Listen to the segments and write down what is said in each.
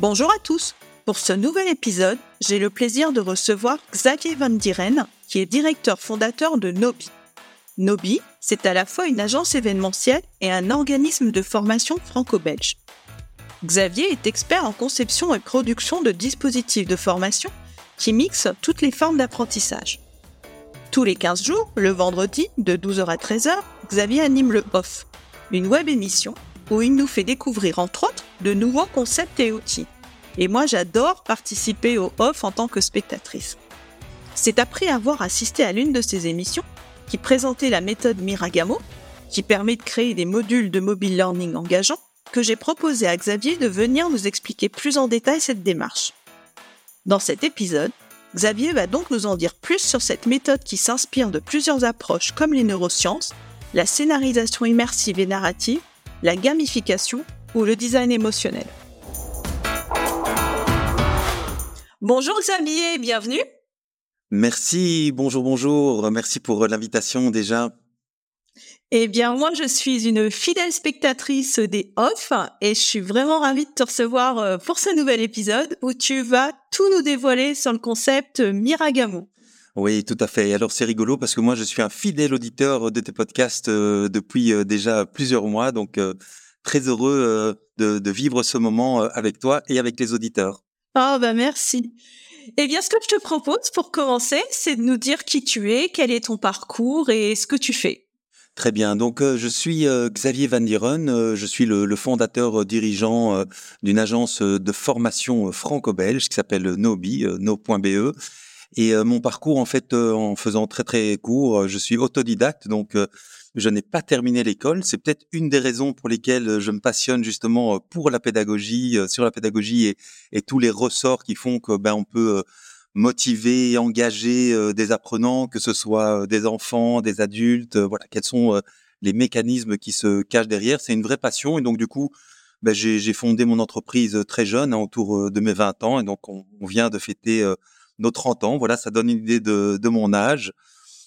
Bonjour à tous Pour ce nouvel épisode, j'ai le plaisir de recevoir Xavier Van Dieren, qui est directeur fondateur de Nobi. Nobi, c'est à la fois une agence événementielle et un organisme de formation franco-belge. Xavier est expert en conception et production de dispositifs de formation qui mixent toutes les formes d'apprentissage. Tous les 15 jours, le vendredi, de 12h à 13h, Xavier anime le OFF, une web émission où il nous fait découvrir entre autres de nouveaux concepts et outils. Et moi j'adore participer au OFF en tant que spectatrice. C'est après avoir assisté à l'une de ces émissions qui présentait la méthode Miragamo, qui permet de créer des modules de mobile learning engageants, que j'ai proposé à Xavier de venir nous expliquer plus en détail cette démarche. Dans cet épisode, Xavier va donc nous en dire plus sur cette méthode qui s'inspire de plusieurs approches comme les neurosciences, la scénarisation immersive et narrative, la gamification ou le design émotionnel. Bonjour Xavier, bienvenue. Merci, bonjour, bonjour. Merci pour l'invitation déjà. Eh bien, moi, je suis une fidèle spectatrice des off et je suis vraiment ravie de te recevoir euh, pour ce nouvel épisode où tu vas tout nous dévoiler sur le concept Miragamo. Oui, tout à fait. Alors c'est rigolo parce que moi je suis un fidèle auditeur de tes podcasts euh, depuis euh, déjà plusieurs mois, donc très heureux de, de, vivre ce moment avec toi et avec les auditeurs. Ah oh, bah merci. Eh bien, ce que je te propose pour commencer, c'est de nous dire qui tu es, quel est ton parcours et ce que tu fais. Très bien. Donc, euh, je suis euh, Xavier Van Dieren. Euh, je suis le, fondateur dirigeant d'une agence de formation franco-belge qui s'appelle Nobi, no.be. Et mon parcours, en fait, en faisant très très court, je suis autodidacte. Donc, je n'ai pas terminé l'école. C'est peut-être une des raisons pour lesquelles je me passionne justement pour la pédagogie, sur la pédagogie et, tous les ressorts qui font que ben on peut motiver, engager des apprenants, que ce soit des enfants, des adultes. voilà, quels sont les mécanismes qui se cachent derrière. C'est une vraie passion et donc du coup, ben, j'ai fondé mon entreprise très jeune, hein, autour de mes 20 ans, et donc on, vient de fêter nos 30 ans. Voilà, ça donne une idée de, de mon âge.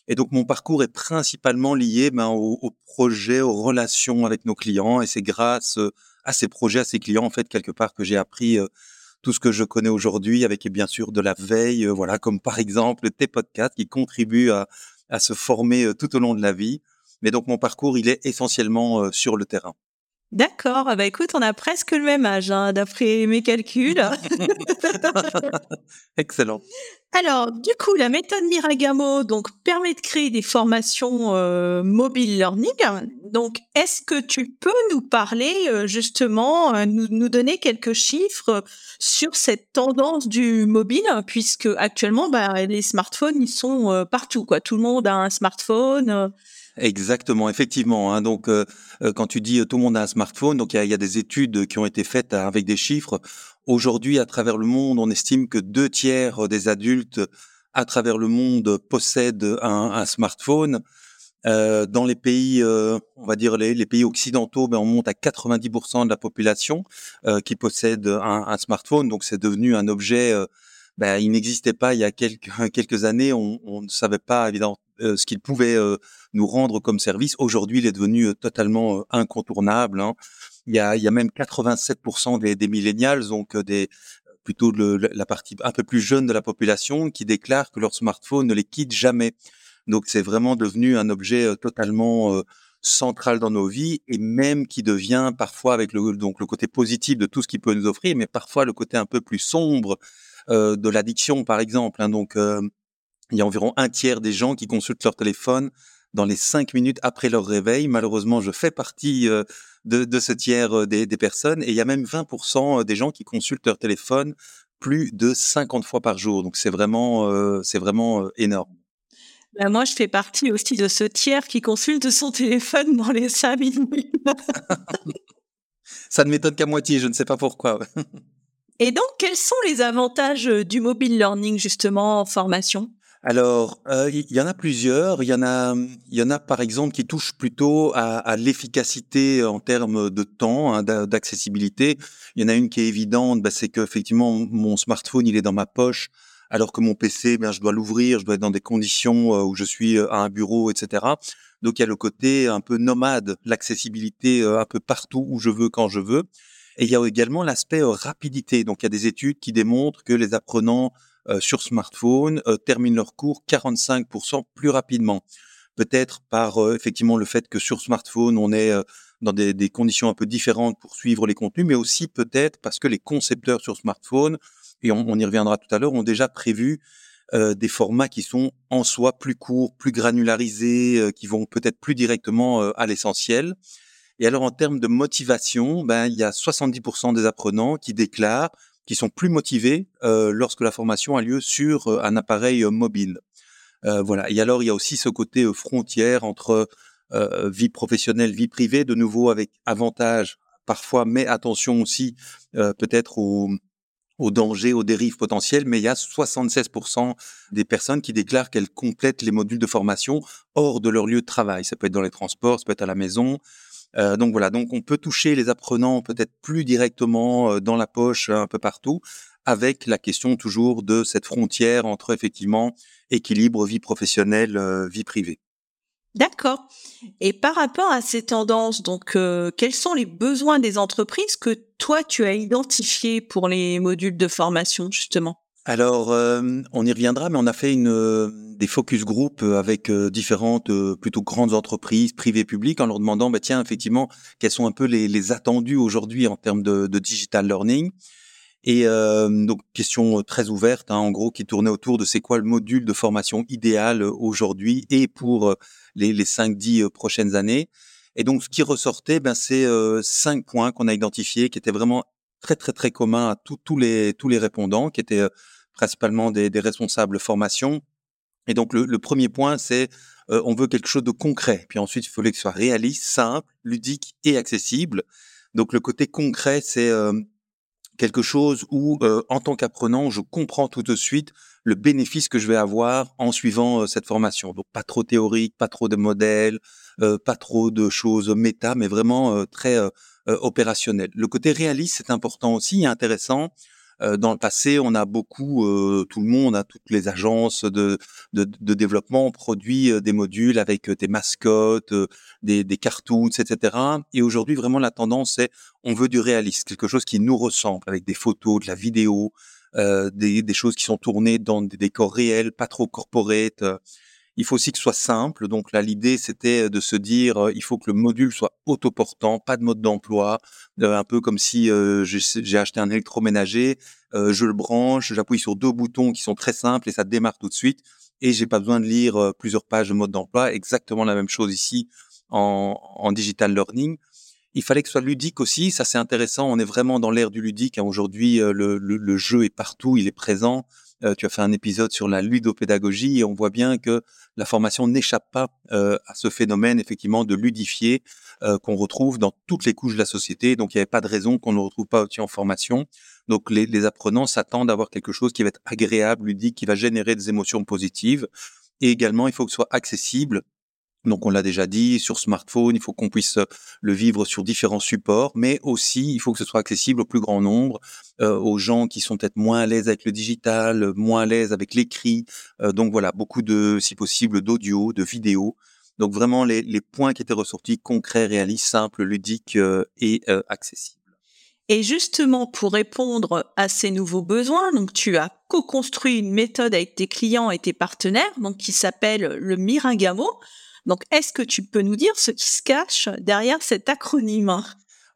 Et donc mon parcours est principalement lié ben, au, au projet, aux relations avec nos clients. Et c'est grâce euh, à ces projets, à ces clients, en fait, quelque part, que j'ai appris euh, tout ce que je connais aujourd'hui, avec bien sûr de la veille, euh, voilà, comme par exemple tes podcasts qui contribuent à, à se former tout au long de la vie. Mais donc mon parcours, il est essentiellement sur le terrain. D'accord. Ah bah écoute, on a presque le même âge, hein, d'après mes calculs. Excellent. Alors, du coup, la méthode Miragamo donc permet de créer des formations euh, mobile learning. Donc, est-ce que tu peux nous parler euh, justement, euh, nous, nous, donner quelques chiffres sur cette tendance du mobile, puisque actuellement, bah, les smartphones ils sont partout, quoi. Tout le monde a un smartphone. Exactement, effectivement. Hein. donc, euh, euh, quand tu dis euh, tout le monde a un smartphone, donc il y a, des études qui ont été faites avec des chiffres. Aujourd'hui, à travers le monde, on estime que deux tiers des adultes à travers le monde possèdent un, smartphone. dans les pays, on va dire les, pays occidentaux, ben on monte à 90% de la population qui possède un, smartphone. Donc c'est devenu un objet. Ben, il n'existait pas il y a quelques années. On ne savait pas évidemment euh, ce qu'il pouvait euh, nous rendre comme service. Aujourd'hui, il est devenu euh, totalement incontournable. Hein. Il, y a, il y a même 87% des, des millennials, donc des plutôt le, la partie un peu plus jeune de la population, qui déclarent que leur smartphone ne les quitte jamais. Donc c'est vraiment devenu un objet totalement central dans nos vies et même qui devient parfois avec le donc le côté positif de tout ce qu'il peut nous offrir, mais parfois le côté un peu plus sombre euh, de l'addiction par exemple. Hein. donc il y a environ un tiers des gens qui consultent leur téléphone dans les cinq minutes après leur réveil. Malheureusement, je fais partie euh, de, ce tiers euh, des, personnes et il y a même 20% euh, des gens qui consultent leur téléphone plus de 50 fois par jour. Donc c'est vraiment, c'est vraiment énorme. Ben moi, je fais partie aussi de ce tiers qui consulte son téléphone dans les cinq minutes. Ça ne m'étonne qu'à moitié, je ne sais pas pourquoi. Et donc, quels sont les avantages du mobile learning justement en formation? Alors, il euh, y, en a plusieurs. Il y en a, il y en a par exemple qui touchent plutôt à, à l'efficacité en termes de temps, hein, d'accessibilité. Il y en a une qui est évidente, bah, c'est qu'effectivement mon smartphone il est dans ma poche, alors que mon PC, ben je dois l'ouvrir, je dois être dans des conditions euh, où je suis euh, à un bureau, etc. Donc il y a le côté un peu nomade, l'accessibilité un peu partout où je veux quand je veux. Et il y a également l'aspect rapidité. Donc il y a des études qui démontrent que les apprenants euh, sur smartphone euh, terminent leur cours 45% plus rapidement. Peut-être par euh, effectivement le fait que sur smartphone, on est dans des, des, conditions un peu différentes pour suivre les contenus, mais aussi peut-être parce que les concepteurs sur smartphone, et on, on y reviendra tout à l'heure, ont déjà prévu euh, des formats qui sont en soi plus courts, plus granularisés, qui vont peut-être plus directement à l'essentiel. Et alors en termes de motivation, ben il y a 70% des apprenants qui déclarent qui sont plus motivés euh, lorsque la formation a lieu sur euh, un appareil euh, mobile. voilà. Et alors, il y a aussi ce côté frontière entre vie professionnelle, vie privée, de nouveau avec avantages parfois, mais attention aussi peut-être aux, aux dangers, aux dérives potentielles, mais il y a 76% des personnes qui déclarent qu'elles complètent les modules de formation hors de leur lieu de travail. Ça peut être dans les transports, ça peut être à la maison, euh, donc voilà, donc on peut toucher les apprenants peut-être plus directement euh, dans la poche un peu partout, avec la question toujours de cette frontière entre effectivement équilibre vie professionnelle, euh, vie privée. D'accord. Et par rapport à ces tendances, donc quels sont les besoins des entreprises que toi tu as identifiés pour les modules de formation justement? Alors, on y reviendra, mais on a fait une, des focus group avec différentes plutôt grandes entreprises privées publiques en leur demandant, bah, tiens, effectivement, quels sont un peu les, les attendus aujourd'hui en termes de, de, digital learning. Et donc, question très ouverte, hein, en gros, qui tournait autour de c'est quoi le module de formation idéal aujourd'hui et pour les, les 5-10 prochaines années. Et donc, ce qui ressortait, ben, c'est cinq points qu'on a identifiés qui étaient vraiment très très très commun à tous les tous les répondants qui étaient euh, principalement des, des responsables formation. Et donc le, le premier point c'est euh, on veut quelque chose de concret. Puis ensuite il fallait que ce soit réaliste, simple, ludique et accessible. Donc le côté concret c'est euh, quelque chose où en tant qu'apprenant je comprends tout de suite le bénéfice que je vais avoir en suivant cette formation. Donc pas trop théorique, pas trop de modèles, pas trop de choses méta, mais vraiment très euh, opérationnel. Le côté réaliste, c'est important aussi et intéressant. Euh, dans le passé, on a beaucoup, euh, tout le monde, hein, toutes les agences de, de, de développement ont produit des modules avec des mascottes, des, des cartoons, etc. Et aujourd'hui, vraiment, la tendance, c'est on veut du réaliste, quelque chose qui nous ressemble, avec des photos, de la vidéo, des, des, choses qui sont tournées dans des décors réels, pas trop corporate. Il faut aussi que ce soit simple. Donc là, l'idée, c'était de se dire, euh, il faut que le module soit autoportant, pas de mode d'emploi, euh, un peu comme si euh, j'ai acheté un électroménager, je le branche, j'appuie sur deux boutons qui sont très simples et ça démarre tout de suite. Et j'ai pas besoin de lire plusieurs pages de mode d'emploi. Exactement la même chose ici en, digital learning. Il fallait que ce soit ludique aussi. Ça, c'est intéressant. On est vraiment dans l'ère du ludique. Hein. Aujourd'hui, le, jeu est partout, il est présent. Euh, tu as fait un épisode sur la ludopédagogie et on voit bien que la formation n'échappe pas euh, à ce phénomène effectivement de ludifier euh, qu'on retrouve dans toutes les couches de la société. Donc il n'y avait pas de raison qu'on ne retrouve pas aussi en formation. Donc les, les apprenants s'attendent à avoir quelque chose qui va être agréable, ludique, qui va générer des émotions positives. Et également, il faut que ce soit accessible donc on l'a déjà dit, sur smartphone, il faut qu'on puisse euh, le vivre sur différents supports, mais aussi il faut que ce soit accessible au plus grand nombre, euh, aux gens qui sont peut-être moins à l'aise avec le digital, moins à l'aise avec l'écrit. Euh, donc voilà, beaucoup de, si possible, d'audio, de vidéo. Donc vraiment les, les, points qui étaient ressortis concrets, réalistes, simples, ludiques et accessibles. Et justement, pour répondre à ces nouveaux besoins, donc tu as co-construit une méthode avec tes clients et tes partenaires, donc qui s'appelle le Miragamo. Donc, est-ce que tu peux nous dire ce qui se cache derrière cet acronyme?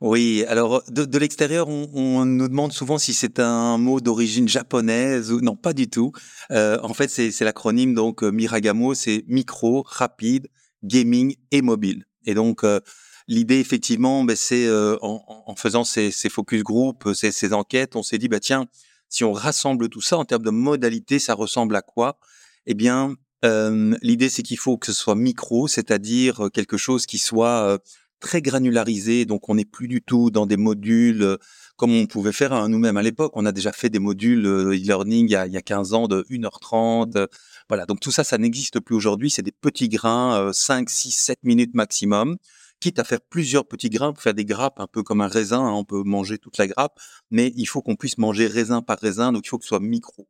Oui, alors de, l'extérieur, on, nous demande souvent si c'est un mot d'origine japonaise ou non, pas du tout. Euh, en fait, c'est l'acronyme donc euh, Miragamo, c'est micro, rapide, gaming et mobile. Et donc euh, l'idée effectivement, ben, c'est en, faisant ces, focus group, ces, enquêtes, on s'est dit bah tiens, si on rassemble tout ça en termes de modalité, ça ressemble à quoi? Eh bien, L'idée, c'est qu'il faut que ce soit micro, c'est-à-dire quelque chose qui soit très granularisé, donc on n'est plus du tout dans des modules comme on pouvait faire hein, nous-mêmes à l'époque. On a déjà fait des modules e-learning il, y a, il y a 15 ans de 1h30. voilà, donc tout ça, ça n'existe plus aujourd'hui. C'est des petits grains, 5, 6, 7 minutes maximum quitte à faire plusieurs petits grains pour faire des grappes, un peu comme un raisin, hein, on peut manger toute la grappe, mais il faut qu'on puisse manger raisin par raisin, donc il faut que ce soit micro.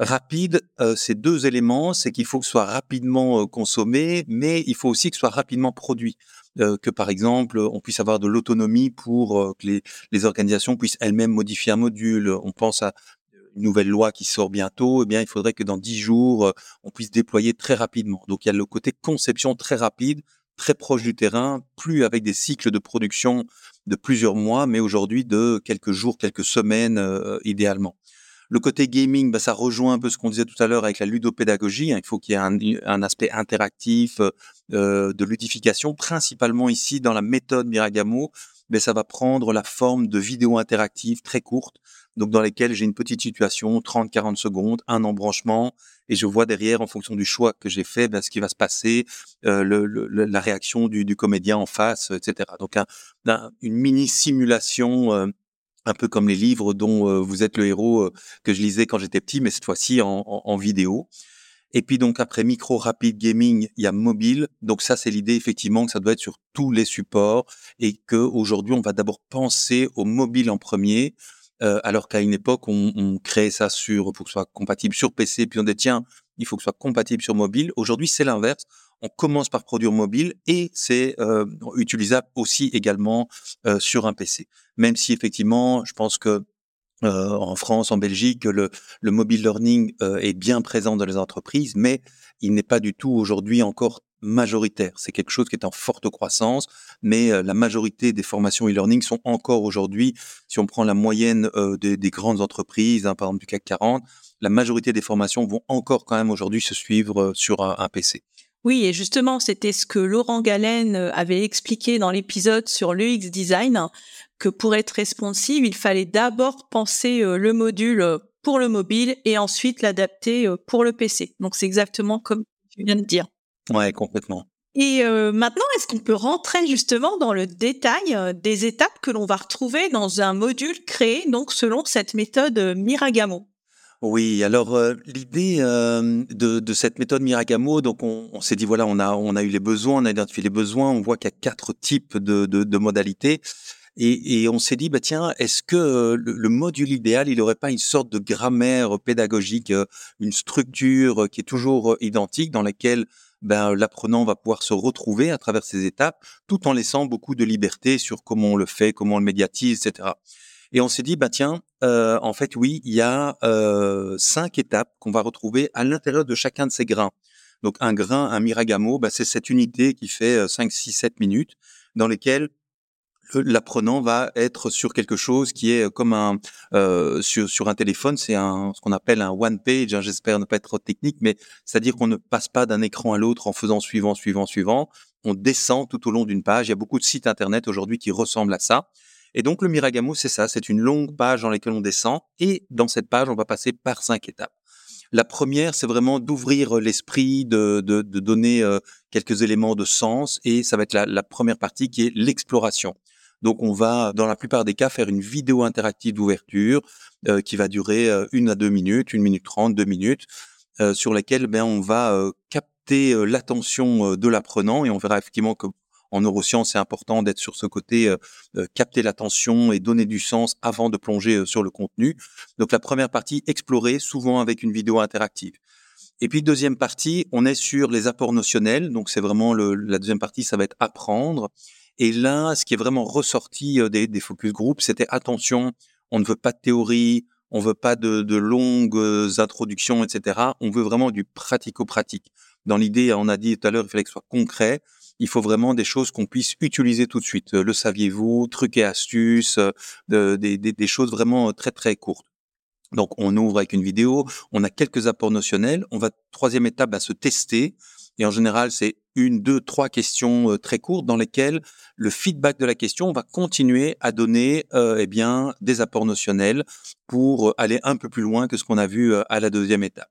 Rapide, euh, ces deux éléments, c'est qu'il faut que ce soit rapidement euh, consommé, mais il faut aussi que ce soit rapidement produit. Euh, que par exemple, on puisse avoir de l'autonomie pour euh, que les, les, organisations puissent elles-mêmes modifier un module. On pense à une nouvelle loi qui sort bientôt, eh bien, il faudrait que dans dix jours, on puisse déployer très rapidement. Donc, il y a le côté conception très rapide, très proche du terrain, plus avec des cycles de production de plusieurs mois, mais aujourd'hui de quelques jours, quelques semaines euh, idéalement. Le côté gaming, bah, ça rejoint un peu ce qu'on disait tout à l'heure avec la ludopédagogie. Hein. Il faut qu'il y ait un, un aspect interactif euh, de ludification, principalement ici dans la méthode Miragamo. Mais ça va prendre la forme de vidéos interactives très courtes, donc dans lesquelles j'ai une petite situation, 30-40 secondes, un embranchement, et je vois derrière, en fonction du choix que j'ai fait, ben, ce qui va se passer, euh, le, la réaction du, du, comédien en face, etc. Donc un, une mini simulation. Euh, un peu comme les livres dont euh, vous êtes le héros euh, que je lisais quand j'étais petit, mais cette fois-ci en, vidéo. Et puis donc après micro rapide gaming, il y a mobile. Donc ça c'est l'idée effectivement que ça doit être sur tous les supports et que aujourd'hui on va d'abord penser au mobile en premier euh, alors qu'à une époque, on, on, créait ça sur, pour que ce soit compatible sur PC, puis on dit tiens, il faut que ce soit compatible sur mobile. Aujourd'hui, c'est l'inverse. On commence par produire mobile et c'est euh, utilisable aussi également euh, sur un PC. Même si effectivement, je pense que euh, en France, en Belgique, le, le mobile learning euh, est bien présent dans les entreprises, mais il n'est pas du tout aujourd'hui encore majoritaire. C'est quelque chose qui est en forte croissance, mais euh, la majorité des formations e-learning sont encore aujourd'hui, si on prend la moyenne euh, des, des, grandes entreprises, hein, par exemple du CAC 40, la majorité des formations vont encore quand même aujourd'hui se suivre sur un, PC. Oui, et justement, c'était ce que Laurent Galen avait expliqué dans l'épisode sur l'UX design, que pour être responsive, il fallait d'abord penser le module pour le mobile et ensuite l'adapter pour le PC. Donc c'est exactement comme tu viens de dire. Ouais, complètement. Et euh, maintenant, est-ce qu'on peut rentrer justement dans le détail euh, des étapes que l'on va retrouver dans un module créé donc selon cette méthode euh, Miragamo? Oui, alors euh, l'idée euh, de, de, cette méthode Miragamo, donc on, on s'est dit voilà, on a on a eu les besoins, on a identifié les besoins, on voit qu'il y a quatre types de, de, de modalités. Et, et, on s'est dit, bah tiens, est-ce que le, le, module idéal, il n'aurait pas une sorte de grammaire pédagogique, une structure qui est toujours identique, dans laquelle ben, l'apprenant va pouvoir se retrouver à travers ces étapes, tout en laissant beaucoup de liberté sur comment on le fait, comment on le médiatise, etc. Et on s'est dit, bah tiens, euh, en fait, oui, il y a euh, cinq étapes qu'on va retrouver à l'intérieur de chacun de ces grains. Donc un grain, un miragamo, bah, c'est cette unité qui fait 5, 6, 7 minutes, dans lesquelles l'apprenant va être sur quelque chose qui est comme un euh, sur, sur un téléphone, c'est un ce qu'on appelle un one page. Hein, J'espère ne pas être trop technique, mais c'est-à-dire qu'on ne passe pas d'un écran à l'autre en faisant suivant, suivant, suivant. On descend tout au long d'une page. Il y a beaucoup de sites internet aujourd'hui qui ressemblent à ça. Et donc le Miragamo, c'est ça, c'est une longue page dans laquelle on descend, et dans cette page, on va passer par cinq étapes. La première, c'est vraiment d'ouvrir l'esprit, de, de, de donner euh, quelques éléments de sens, et ça va être la, première partie qui est l'exploration. Donc on va, dans la plupart des cas, faire une vidéo interactive d'ouverture euh, qui va durer euh, une à deux minutes, une minute trente, deux minutes, euh, sur laquelle ben, on va euh, capter euh, l'attention de l'apprenant et on verra effectivement que en neurosciences, c'est important d'être sur ce côté capter l'attention et donner du sens avant de plonger sur le contenu. Donc la première partie, explorer, souvent avec une vidéo interactive. Et puis deuxième partie, on est sur les apports notionnels. Donc c'est vraiment le, la deuxième partie, ça va être apprendre. Et là, ce qui est vraiment ressorti euh, des, des focus group, c'était attention, on ne veut pas de théorie, on veut pas de, de longues euh, introductions, etc. On veut vraiment du pratico-pratique. Dans l'idée, on a dit tout à l'heure, il fallait que ce soit concret. Il faut vraiment des choses qu'on puisse utiliser tout de suite. Le saviez-vous, trucs et astuces, euh, des, choses vraiment très très courtes. Donc on ouvre avec une vidéo, on a quelques apports notionnels, on va troisième étape à se tester et en général, c'est une, deux, trois questions euh, très courtes dans lesquelles le feedback de la question va continuer à donner euh, eh bien des apports notionnels pour euh, aller un peu plus loin que ce qu'on a vu euh, à la deuxième étape.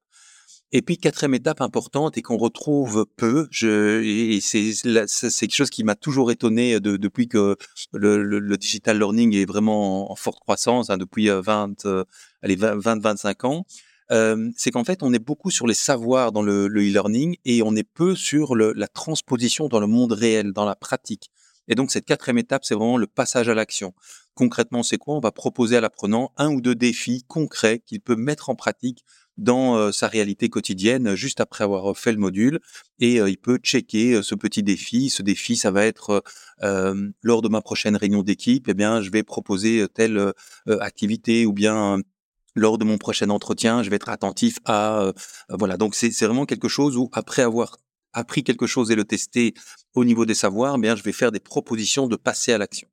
Et puis quatrième étape importante et qu'on retrouve peu, je, et c'est c'est quelque chose qui m'a toujours étonné de, depuis que le, le, digital learning est vraiment en, forte croissance hein, depuis 20 euh, euh, allez 20 25 ans. Euh, c'est qu'en fait on est beaucoup sur les savoirs dans le e-learning et on est peu sur le, la transposition dans le monde réel, dans la pratique. Et donc cette quatrième étape, c'est vraiment le passage à l'action. Concrètement, c'est quoi? On va proposer à l'apprenant un ou deux défis concrets qu'il peut mettre en pratique dans sa réalité quotidienne juste après avoir fait le module et il peut checker ce petit défi. Ce défi, ça va être lors de ma prochaine réunion d'équipe, eh bien, je vais proposer telle activité ou bien lors de mon prochain entretien, je vais être attentif à voilà. Donc c'est vraiment quelque chose où après avoir appris quelque chose et le tester au niveau des savoirs, eh bien, je vais faire des propositions de passer à l'action.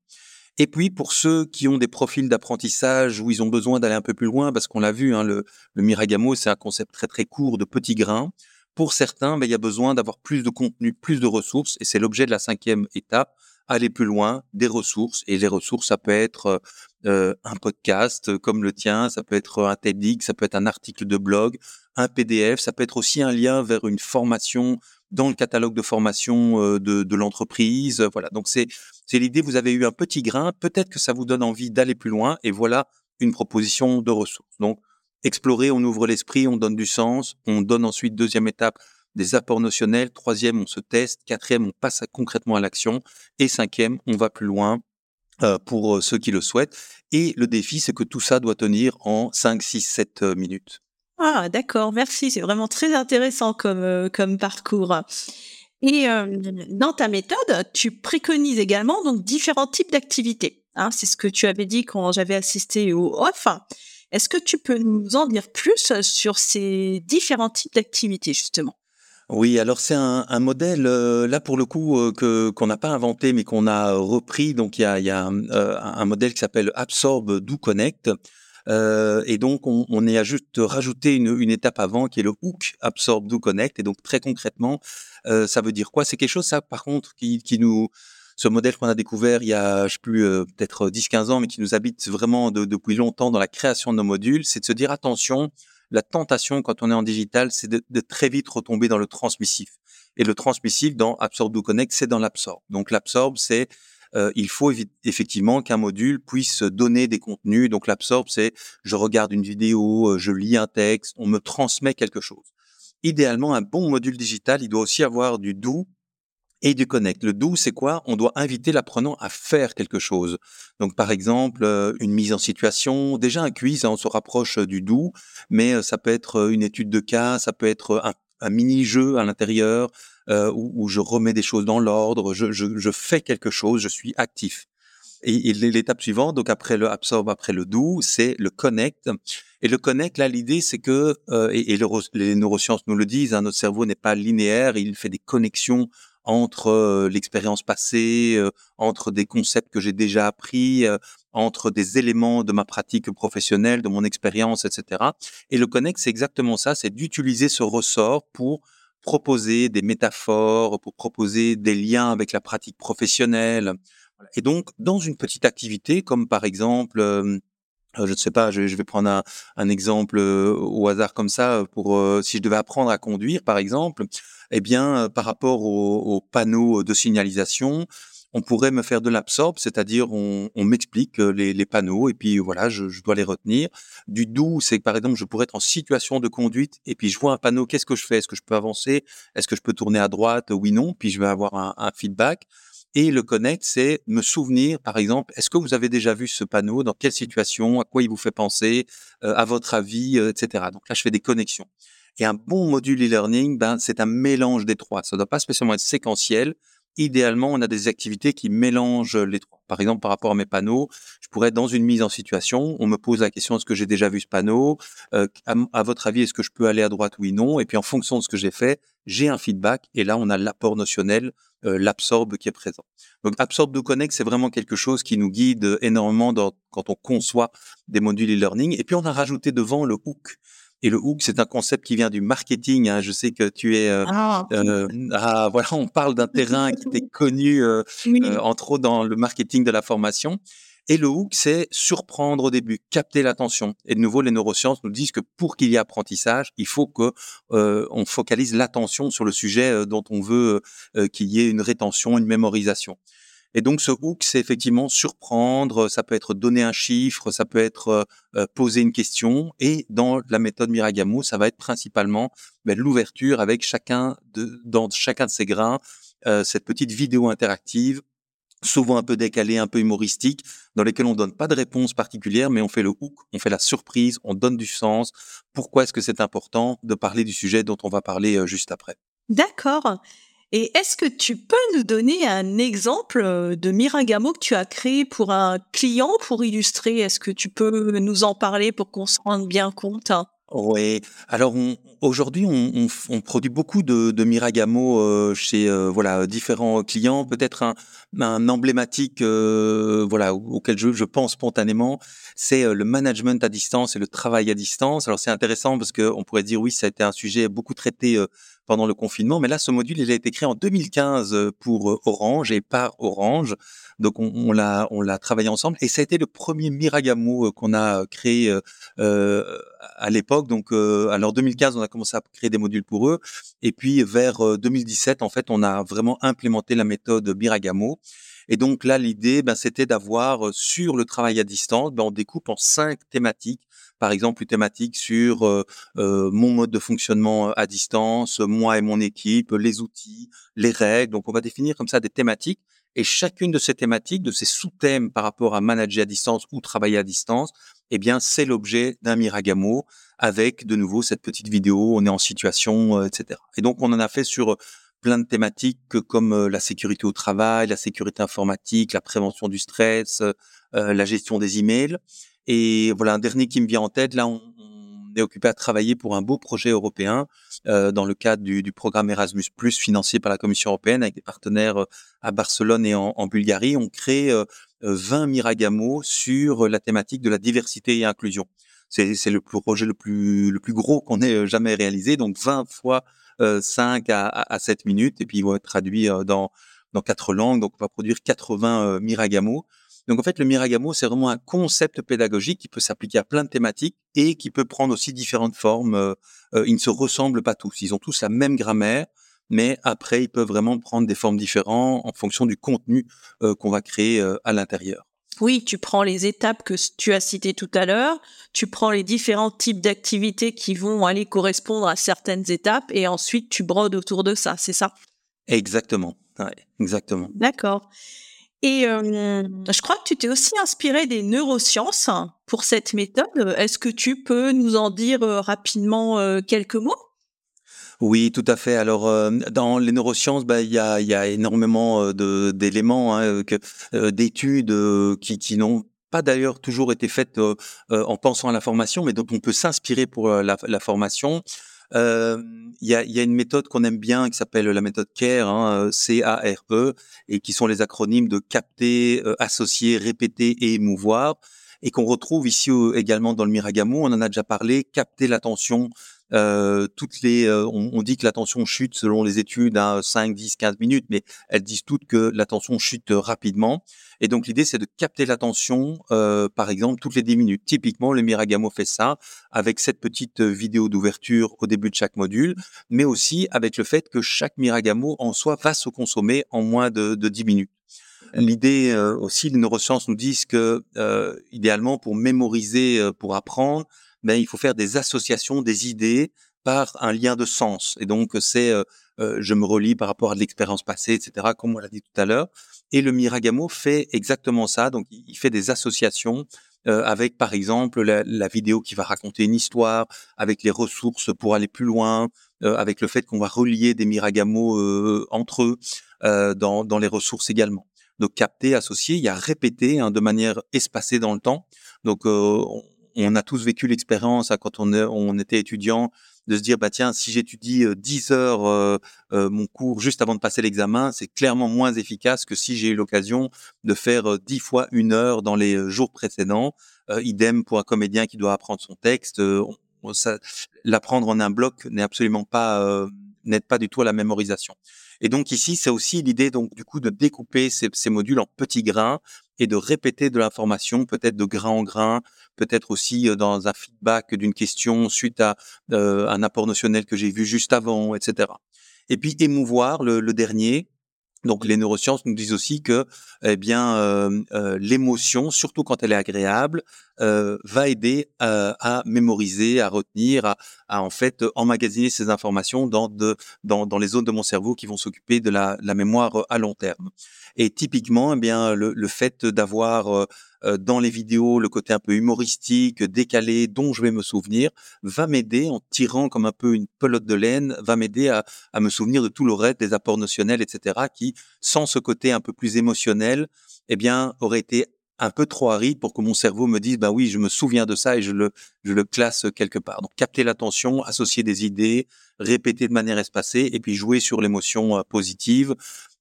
Et puis pour ceux qui ont des profils d'apprentissage où ils ont besoin d'aller un peu plus loin, parce qu'on l'a vu, hein, le, le Miragamo, c'est un concept très très court de petits grains. Pour certains, ben, il y a besoin d'avoir plus de contenu, plus de ressources, et c'est l'objet de la cinquième étape, aller plus loin, des ressources. Et les ressources, ça peut être euh, un podcast comme le tien, ça peut être un TEDx, ça peut être un article de blog, un PDF, ça peut être aussi un lien vers une formation dans le catalogue de formation euh, de, de l'entreprise. Voilà, donc c'est c'est l'idée. Vous avez eu un petit grain, peut-être que ça vous donne envie d'aller plus loin, et voilà une proposition de ressources. Donc explorer, on ouvre l'esprit, on donne du sens, on donne ensuite deuxième étape des apports notionnels, troisième on se teste, quatrième on passe concrètement à l'action, et cinquième on va plus loin euh, pour euh, ceux qui le souhaitent. Et le défi, c'est que tout ça doit tenir en 5, 6, 7 minutes. Ah, d'accord, merci. C'est vraiment très intéressant comme, euh, comme parcours. Et euh, dans ta méthode, tu préconises également donc différents types d'activités. Hein, c'est ce que tu avais dit quand j'avais assisté au off. Est-ce que tu peux nous en dire plus sur ces différents types d'activités justement? Oui, alors c'est un, modèle euh, là pour le coup que qu'on n'a pas inventé mais qu'on a repris. Donc il y a, y a un, un modèle qui s'appelle Absorb Do Connect euh, et donc, on, on est à juste rajouter une, une, étape avant qui est le hook absorb do connect. Et donc, très concrètement, euh, ça veut dire quoi? C'est quelque chose, ça, par contre, qui, qui nous ce modèle qu'on a découvert il y a, je sais plus, euh, peut-être 10-15 ans, mais qui nous habite vraiment depuis longtemps dans la création de nos modules, c'est de se dire attention, la tentation quand on est en digital, c'est de, de, très vite retomber dans le transmissif. Et le transmissif dans Absorb do Connect, c'est dans l'absorb. Donc l'absorb, c'est euh, il faut effectivement qu'un module puisse donner des contenus. Donc l'absorbe, c'est je regarde une vidéo, euh, je lis un texte, on me transmet quelque chose. Idéalement, un bon module digital, il doit aussi avoir du do et du connect. Le do, c'est quoi? On doit inviter l'apprenant à faire quelque chose. Donc, par exemple, euh, une mise en situation. Déjà, un quiz, hein, on se rapproche du do, mais ça peut être une étude de cas, ça peut être un mini-jeu à l'intérieur, euh, où, je remets des choses dans l'ordre, je, je, je, fais quelque chose, je suis actif. Et, l'étape suivante, donc après le absorb, après le do, c'est le connect. Et le connect, là, l'idée, c'est que, euh, et, et les neurosciences nous le disent, hein, notre cerveau n'est pas linéaire, il fait des connexions entre euh, l'expérience passée, euh, entre des concepts que j'ai déjà appris, euh, entre des éléments de ma pratique professionnelle, de mon expérience, etc. Et le connect, c'est exactement ça, c'est d'utiliser ce ressort pour proposer des métaphores, pour proposer des liens avec la pratique professionnelle. Et donc, dans une petite activité, comme par exemple, euh, je ne sais pas, je, vais prendre un, exemple euh, au hasard comme ça, pour euh, si je devais apprendre à conduire, par exemple, eh bien, par rapport aux panneaux de signalisation, on pourrait me faire de l'absorbe, c'est-à-dire on, m'explique euh, les, panneaux et puis voilà, je, dois les retenir. Du doux, c'est que par exemple, je pourrais être en situation de conduite et puis je vois un panneau, qu'est-ce que je fais? Est-ce que je peux avancer? Est-ce que je peux tourner à droite? Oui, non. Puis je vais avoir un, feedback. Et le connect, c'est me souvenir, par exemple, est-ce que vous avez déjà vu ce panneau? Dans quelle situation? À quoi il vous fait penser? Euh, À votre avis, euh, etc. Donc là, je fais des connexions. Et un bon module e-learning, ben, c'est un mélange des trois. Ça ne doit pas spécialement être séquentiel, idéalement, on a des activités qui mélangent les trois. Par exemple, par rapport à mes panneaux, je pourrais être dans une mise en situation, on me pose la question est-ce que j'ai déjà vu ce panneau? Euh, à, votre avis, est-ce que je peux aller à droite? Oui, non. Et puis en fonction de ce que j'ai fait, j'ai un feedback et là, on a l'apport notionnel, euh, l'absorbe qui est présent. Donc, absorbe de connect, c'est vraiment quelque chose qui nous guide énormément quand on conçoit des modules e-learning. Et puis, on a rajouté devant le hook. Et le hook, c'est un concept qui vient du marketing. Hein. Je sais que tu es. Euh, ah. Euh, ah, voilà, on parle d'un terrain qui t'est connu, euh, euh, entre autres dans le marketing de la formation. Et le hook, c'est surprendre au début, capter l'attention. Et de nouveau, les neurosciences nous disent que pour qu'il y ait apprentissage, il faut que euh, on focalise l'attention sur le sujet dont on veut euh, qu'il y ait une rétention, une mémorisation. Et donc ce hook, c'est effectivement surprendre, ça peut être donner un chiffre, ça peut être poser une question. Et dans la méthode Miragamo, ça va être principalement ben, l'ouverture avec chacun de, dans chacun de ces grains, cette petite vidéo interactive souvent un peu décalé, un peu humoristique, dans lesquels on donne pas de réponse particulière, mais on fait le hook, on fait la surprise, on donne du sens. Pourquoi est-ce que c'est important de parler du sujet dont on va parler euh, juste après? D'accord. Et est-ce que tu peux nous donner un exemple euh, de Miragamo que tu as créé pour un client pour illustrer? Est-ce que tu peux nous en parler pour qu'on se rende bien compte? Oui, alors aujourd'hui on, produit beaucoup de, de Miragamo euh, chez euh, voilà différents clients. Peut-être un, emblématique euh, voilà auquel je, pense spontanément, c'est le management à distance et le travail à distance. Alors c'est intéressant parce que on pourrait dire oui ça a été un sujet beaucoup traité pendant le confinement, mais là ce module il a été créé en 2015 pour Orange et par Orange. Donc on, l'a on l'a travaillé ensemble et ça a été le premier Miragamo qu'on a créé à l'époque. Donc, alors 2015, on a commencé à créer des modules pour eux, et puis vers 2017, euh, en fait, on a vraiment implémenté la méthode Biragamo. Et donc là, l'idée, ben, c'était d'avoir euh, sur le travail à distance, ben, on découpe en cinq thématiques. Par exemple, une thématique sur euh, mon mode de fonctionnement à distance, moi et mon équipe, les outils, les règles. Donc, on va définir comme ça des thématiques. Et chacune de ces thématiques, de ces sous-thèmes par rapport à manager à distance ou travailler à distance, eh bien, c'est l'objet d'un Miragamo avec de nouveau cette petite vidéo, on est en situation, euh, etc. Et donc, on en a fait sur euh, plein de thématiques comme euh, la sécurité au travail, la sécurité informatique, la prévention du stress, la gestion des emails. Et voilà, un dernier qui me vient en tête, là, on, est occupé à travailler pour un beau projet européen dans le cadre du, programme Erasmus+, financé par la Commission européenne avec des partenaires à Barcelone et en, Bulgarie. On crée 20 Miragamo sur la thématique de la diversité et inclusion. C'est le projet le plus, gros qu'on ait euh, jamais réalisé, donc 20 fois 5 euh, à, à, 7 minutes, et puis ils vont être traduits euh, dans, dans quatre langues, donc on va produire 80 Miragamo. Donc en fait, le Miragamo, c'est vraiment un concept pédagogique qui peut s'appliquer à plein de thématiques et qui peut prendre aussi différentes formes. ils ne se ressemblent pas tous. Ils ont tous la même grammaire, mais après, ils peuvent vraiment prendre des formes différentes en fonction du contenu euh, qu'on va créer euh, à l'intérieur. Oui, tu prends les étapes que tu as citées tout à l'heure, tu prends les différents types d'activités qui vont aller correspondre à certaines étapes et ensuite tu brodes autour de ça, c'est ça? Exactement, exactement. D'accord. Et euh, je crois que tu t'es aussi inspiré des neurosciences pour cette méthode. Est-ce que tu peux nous en dire rapidement quelques mots? Oui, tout à fait. Alors, euh, dans les neurosciences, bah, il y, a, énormément euh, d'éléments, hein, euh, d'études qui, n'ont pas d'ailleurs toujours été faites en pensant à la formation, mais dont on peut s'inspirer pour la, formation. Il y, a, y, a, une méthode qu'on aime bien qui s'appelle la méthode CARE, hein, C-A-R-E, et qui sont les acronymes de capter, associer, répéter et émouvoir, et qu'on retrouve ici également dans le Miragamo. On en a déjà parlé, capter l'attention, euh, toutes les, euh, on, dit que l'attention chute selon les études à 5, 10, 15 minutes, mais elles disent toutes que l'attention chute rapidement. Et donc l'idée, c'est de capter l'attention, euh, par exemple, toutes les 10 minutes. Typiquement, le Miragamo fait ça avec cette petite vidéo d'ouverture au début de chaque module, mais aussi avec le fait que chaque Miragamo en soi va se consommer en moins de, de 10 minutes. L'idée aussi, les neurosciences nous disent que idéalement, pour mémoriser, pour apprendre, ben, il faut faire des associations, des idées par un lien de sens. Et donc, c'est, euh, euh, je me relis par rapport à l'expérience passée, etc., comme on l'a dit tout à l'heure. Et le Miragamo fait exactement ça. Donc, il fait des associations euh, avec, par exemple, la, vidéo qui va raconter une histoire, avec les ressources pour aller plus loin, avec le fait qu'on va relier des Miragamo entre eux dans, dans les ressources également. Donc, capter, associer, il y a répéter hein, de manière espacée dans le temps. Donc, on, on a tous vécu l'expérience hein, quand on, était étudiant de se dire bah tiens si j'étudie 10 euh, heures euh, euh, mon cours juste avant de passer l'examen c'est clairement moins efficace que si j'ai eu l'occasion de faire 10 fois une heure dans les jours précédents. Idem pour un comédien qui doit apprendre son texte l'apprendre en un bloc n'est absolument pas n'aide pas du tout à la mémorisation. Et donc ici, c'est aussi l'idée donc du coup de découper ces, modules en petits grains et de répéter de l'information, peut-être de grain en grain, peut-être aussi dans un feedback d'une question suite à un apport notionnel que j'ai vu juste avant, etc. Et puis émouvoir le, le dernier, donc les neurosciences nous disent aussi que eh bien l'émotion, surtout quand elle est agréable, va aider à mémoriser, à retenir, à, en fait emmagasiner ces informations dans, dans, dans les zones de mon cerveau qui vont s'occuper de la, la, mémoire à long terme. Et typiquement, eh bien le, le fait d'avoir euh, dans les vidéos, le côté un peu humoristique, décalé, dont je vais me souvenir, va m'aider en tirant comme un peu une pelote de laine, va m'aider à, à, me souvenir de tout le reste des apports notionnels, etc., qui, sans ce côté un peu plus émotionnel, eh bien, aurait été un peu trop aride pour que mon cerveau me dise, bah oui, je me souviens de ça et je le, je le classe quelque part. Donc, capter l'attention, associer des idées, répéter de manière espacée et puis jouer sur l'émotion euh, positive.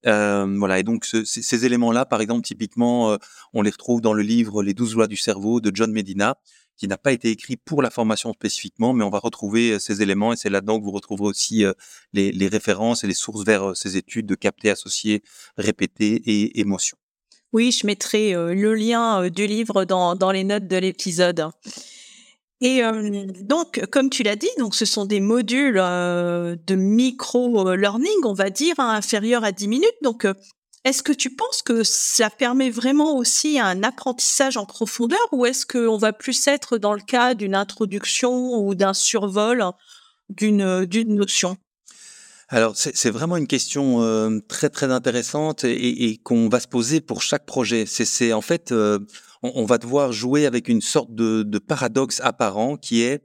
Euh, voilà. Et donc, ce, ces, éléments-là, par exemple, typiquement, euh, on les retrouve dans le livre Les douze lois du cerveau de John Medina, qui n'a pas été écrit pour la formation spécifiquement, mais on va retrouver ces éléments et c'est là-dedans que vous retrouverez aussi les, les, références et les sources vers ces études de capter, associer, répéter et émotion. Oui, je mettrai euh, le lien euh, du livre dans les notes de l'épisode. Et euh, donc, comme tu l'as dit, donc ce sont des modules de micro-learning, on va dire, hein, inférieurs à 10 minutes. Donc, est-ce que tu penses que ça permet vraiment aussi un apprentissage en profondeur ou est-ce qu'on va plus être dans le cas d'une introduction ou d'un survol d'une notion? Alors c'est vraiment une question euh, très très intéressante et, qu'on va se poser pour chaque projet. C'est en fait euh, on, va devoir jouer avec une sorte de, de, paradoxe apparent qui est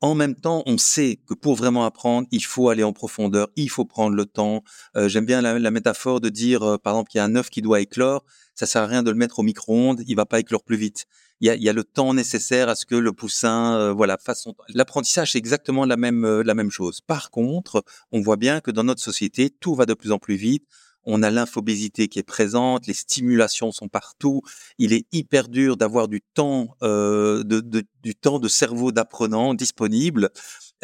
en même temps on sait que pour vraiment apprendre il faut aller en profondeur, il faut prendre le temps. Euh, J'aime bien la, métaphore de dire euh, par exemple qu'il y a un œuf qui doit éclore, ça sert à rien de le mettre au micro-ondes, il va pas éclore plus vite il y a, y a, le temps nécessaire à ce que le poussin, euh, voilà, fasse son. L'apprentissage, c'est exactement la même la même chose. Par contre, on voit bien que dans notre société, tout va de plus en plus vite. On a l'infobésité qui est présente, les stimulations sont partout. Il est hyper dur d'avoir du temps, euh, de, de, du temps de cerveau d'apprenant disponible.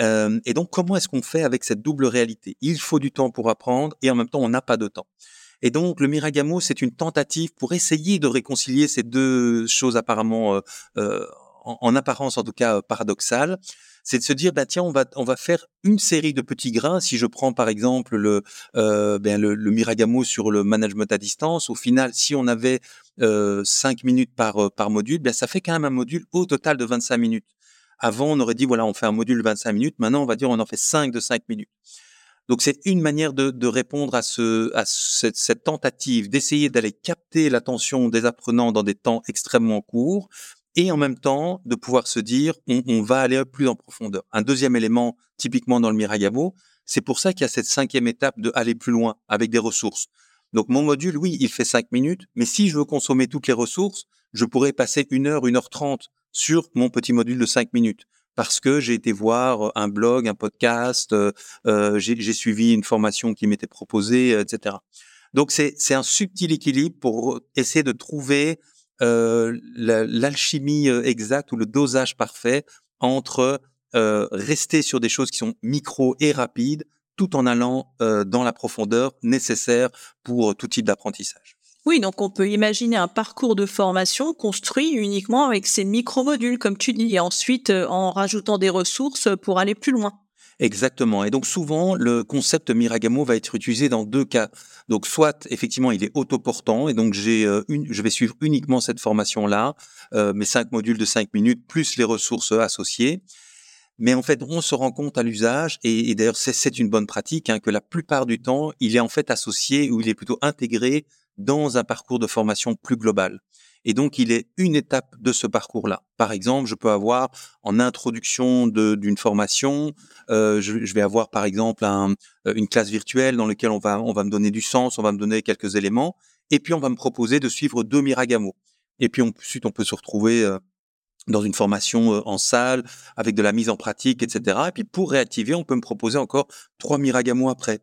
Euh, et donc, comment est-ce qu'on fait avec cette double réalité? Il faut du temps pour apprendre et en même temps, on n'a pas de temps. Et donc, le Miragamo, c'est une tentative pour essayer de réconcilier ces deux choses apparemment, euh, euh en, apparence en tout cas euh, paradoxales. C'est de se dire, bah tiens, on va on va faire une série de petits grains. Si je prends par exemple le euh, ben le, Miragamo sur le management à distance, au final, si on avait euh, 5 minutes par par module, ben ça fait quand même un module au total de 25 minutes. Avant, on aurait dit voilà, on fait un module de 25 minutes. Maintenant, on va dire on en fait 5 de 5 minutes. Donc c'est une manière de, de, répondre à, ce, à cette tentative d'essayer d'aller capter l'attention des apprenants dans des temps extrêmement courts et en même temps de pouvoir se dire on, on va aller plus en profondeur. Un deuxième élément typiquement dans le Miragamo, c'est pour ça qu'il y a cette cinquième étape de aller plus loin avec des ressources. Donc mon module, oui, il fait cinq minutes, mais si je veux consommer toutes les ressources, je pourrais passer une heure, une heure trente sur mon petit module de cinq minutes parce que j'ai été voir un blog, un podcast, euh, euh j'ai suivi une formation qui m'était proposée, etc. Donc c'est un subtil équilibre pour essayer de trouver euh, l'alchimie euh, exacte ou le dosage parfait entre euh, rester sur des choses qui sont micro et rapides, tout en allant euh, dans la profondeur nécessaire pour tout type d'apprentissage. Oui, donc on peut imaginer un parcours de formation construit uniquement avec ces micro-modules, comme tu dis, et ensuite euh, en rajoutant des ressources pour aller plus loin. Exactement. Et donc souvent, le concept Miragamo va être utilisé dans deux cas. Donc soit effectivement, il est autoportant et donc j'ai euh, une, je vais suivre uniquement cette formation-là, euh, mes cinq modules de cinq minutes plus les ressources associées. Mais en fait, on se rend compte à l'usage, et, d'ailleurs c'est une bonne pratique, hein, que la plupart du temps, il est en fait associé ou il est plutôt intégré dans un parcours de formation plus global. Et donc, il est une étape de ce parcours-là. Par exemple, je peux avoir en introduction d'une formation, euh, je, vais avoir par exemple euh, une classe virtuelle dans laquelle on va, on va me donner du sens, on va me donner quelques éléments, et puis on va me proposer de suivre deux Miragamo. Et puis ensuite, on peut se retrouver euh, dans une formation euh, en salle avec de la mise en pratique, etc. Et puis pour réactiver, on peut me proposer encore trois Miragamo après.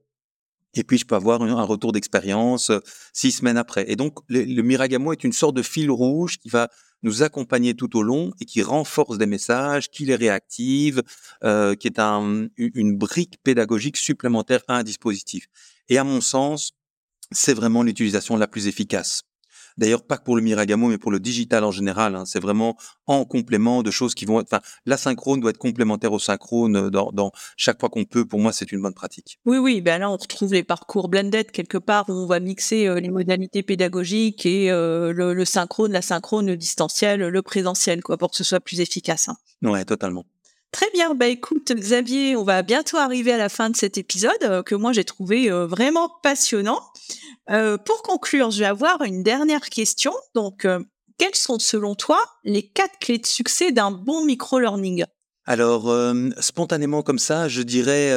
Et puis, je peux avoir un retour d'expérience euh, six semaines après. Et donc, le, Miragamo est une sorte de fil rouge qui va nous accompagner tout au long et qui renforce des messages, qui les réactive, euh, qui est un, une brique pédagogique supplémentaire à un dispositif. Et à mon sens, c'est vraiment l'utilisation la plus efficace. D'ailleurs, pas que pour le Miragamo, mais pour le digital en général. Hein. C'est vraiment en complément de choses qui vont être. Enfin, l'asynchrone doit être complémentaire au synchrone euh, dans, dans chaque fois qu'on peut. Pour moi, c'est une bonne pratique. Oui, oui. Ben là, on retrouve les parcours blended quelque part où on va mixer euh, les modalités pédagogiques et euh, le, le, synchrone, l'asynchrone, le distanciel, le présentiel, quoi, pour que ce soit plus efficace. Hein. Ouais, totalement. Très bien, bah écoute Xavier, on va bientôt arriver à la fin de cet épisode euh, que moi j'ai trouvé euh, vraiment passionnant. Euh, pour conclure, je vais avoir une dernière question. Donc, quelles sont selon toi les quatre clés de succès d'un bon micro-learning? Alors, spontanément comme ça, je dirais,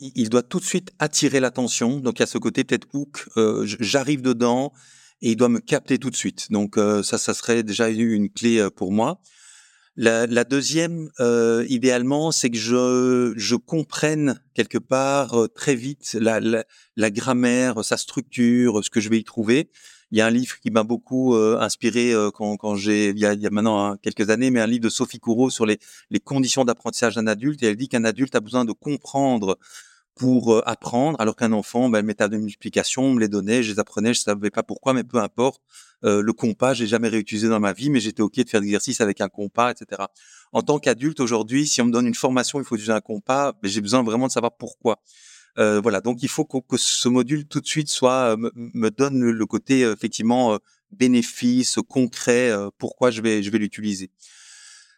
il doit tout de suite attirer l'attention. Donc, il y a ce côté peut-être hook, j'arrive dedans et il doit me capter tout de suite. Donc, ça, ça serait déjà une clé pour moi. La, la deuxième, euh, idéalement, c'est que je, je comprenne quelque part euh, très vite la, la, la, grammaire, sa structure, ce que je vais y trouver. Il y a un livre qui m'a beaucoup euh, inspiré euh, quand, quand j'ai, il, il y a maintenant hein, quelques années, mais un livre de Sophie Courreau sur les, les conditions d'apprentissage d'un adulte. Et elle dit qu'un adulte a besoin de comprendre pour apprendre, alors qu'un enfant, ben, méthode de multiplication, on me les donnait, je les apprenais, je savais pas pourquoi, mais peu importe. Euh, le compas, j'ai jamais réutilisé dans ma vie, mais j'étais ok de faire l'exercice avec un compas, etc. En tant qu'adulte aujourd'hui, si on me donne une formation, il faut utiliser un compas, mais j'ai besoin vraiment de savoir pourquoi. Euh, voilà, donc il faut que, ce module tout de suite soit me, me donne le côté effectivement bénéfice concret, pourquoi je vais je vais l'utiliser.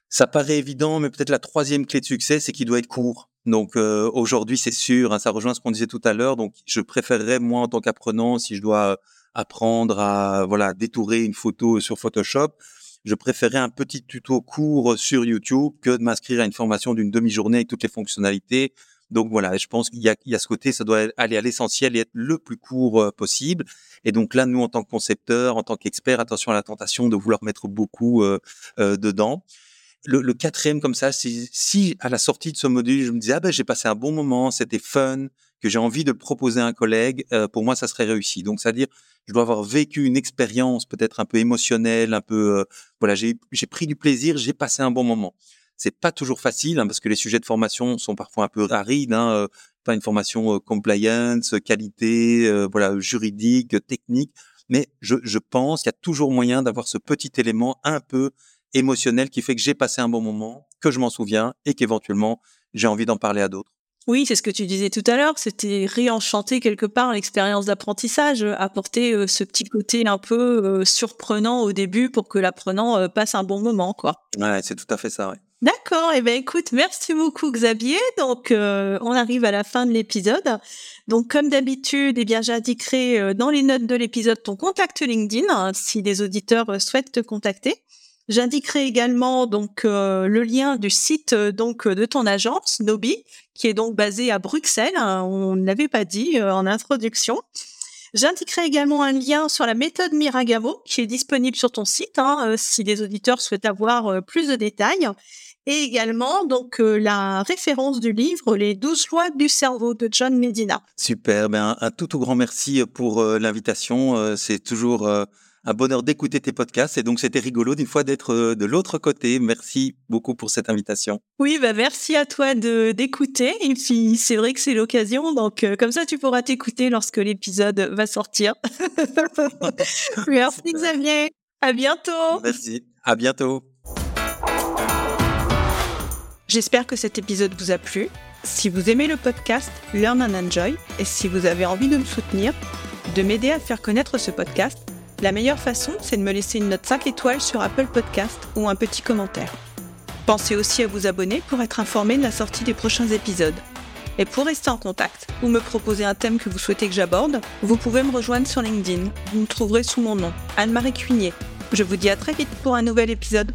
Ça paraît évident, mais peut-être la troisième clé de succès, c'est qu'il doit être court. Donc euh, aujourd'hui, c'est sûr, hein, ça rejoint ce qu'on disait tout à l'heure. Donc je préférerais moi en tant qu'apprenant, si je dois apprendre à voilà détourer une photo sur Photoshop, je préférerais un petit tuto court sur YouTube que de m'inscrire à une formation d'une demi-journée avec toutes les fonctionnalités. Donc voilà, je pense qu'il y a, y a ce côté, ça doit aller à l'essentiel et être le plus court euh, possible. Et donc là, nous, en tant que concepteurs, en tant qu'experts, attention à la tentation de vouloir mettre beaucoup euh, euh dedans le, le, quatrième comme ça, si, si à la sortie de ce module, je me disais ah ben j'ai passé un bon moment, c'était fun, que j'ai envie de proposer à un collègue, euh, pour moi ça serait réussi. Donc c'est-à-dire je dois avoir vécu une expérience peut-être un peu émotionnelle, un peu euh, voilà j'ai pris du plaisir, j'ai passé un bon moment. C'est pas toujours facile hein, parce que les sujets de formation sont parfois un peu arides. Hein, euh, pas une formation compliance, qualité, voilà juridique, technique. Mais je, je pense qu'il y a toujours moyen d'avoir ce petit élément un peu émotionnel qui fait que j'ai passé un bon moment, que je m'en souviens et qu'éventuellement j'ai envie d'en parler à d'autres. Oui, c'est ce que tu disais tout à l'heure, c'était réenchanter quelque part l'expérience d'apprentissage, apporter euh, ce petit côté un peu euh, surprenant au début pour que l'apprenant euh, passe un bon moment, quoi. Ouais, c'est tout à fait ça, ouais. D'accord, et eh ben écoute, merci beaucoup Xavier. Donc on arrive à la fin de l'épisode. Donc comme d'habitude, eh bien j'indiquerai dans les notes de l'épisode ton contact LinkedIn hein, si les auditeurs souhaitent te contacter. J'indiquerai également donc euh, le lien du site euh, donc de ton agence Nobi, qui est donc basé à Bruxelles. Hein, on ne l'avait pas dit euh, en introduction. J'indiquerai également un lien sur la méthode Miragamo qui est disponible sur ton site hein, si les auditeurs souhaitent avoir plus de détails. Et également donc la référence du livre Les 12 lois du cerveau de John Medina. Super, ben un, tout tout grand merci pour l'invitation. C'est toujours un bonheur d'écouter tes podcasts. Et donc, c'était rigolo d'une fois d'être euh, de l'autre côté. Merci beaucoup pour cette invitation. Oui, bah merci à toi de d'écouter. Et puis, c'est vrai que c'est l'occasion. Donc, euh, comme ça, tu pourras t'écouter lorsque l'épisode va sortir. merci Xavier. À bientôt. Merci. À bientôt. J'espère que cet épisode vous a plu. Si vous aimez le podcast Learn and Enjoy et si vous avez envie de me soutenir, de m'aider à faire connaître ce podcast, la meilleure façon, c'est de me laisser une note 5 étoiles sur Apple Podcast ou un petit commentaire. Pensez aussi à vous abonner pour être informé de la sortie des prochains épisodes. Et pour rester en contact ou me proposer un thème que vous souhaitez que j'aborde, vous pouvez me rejoindre sur LinkedIn. Vous me trouverez sous mon nom, Anne-Marie Cuignet. Je vous dis à très vite pour un nouvel épisode.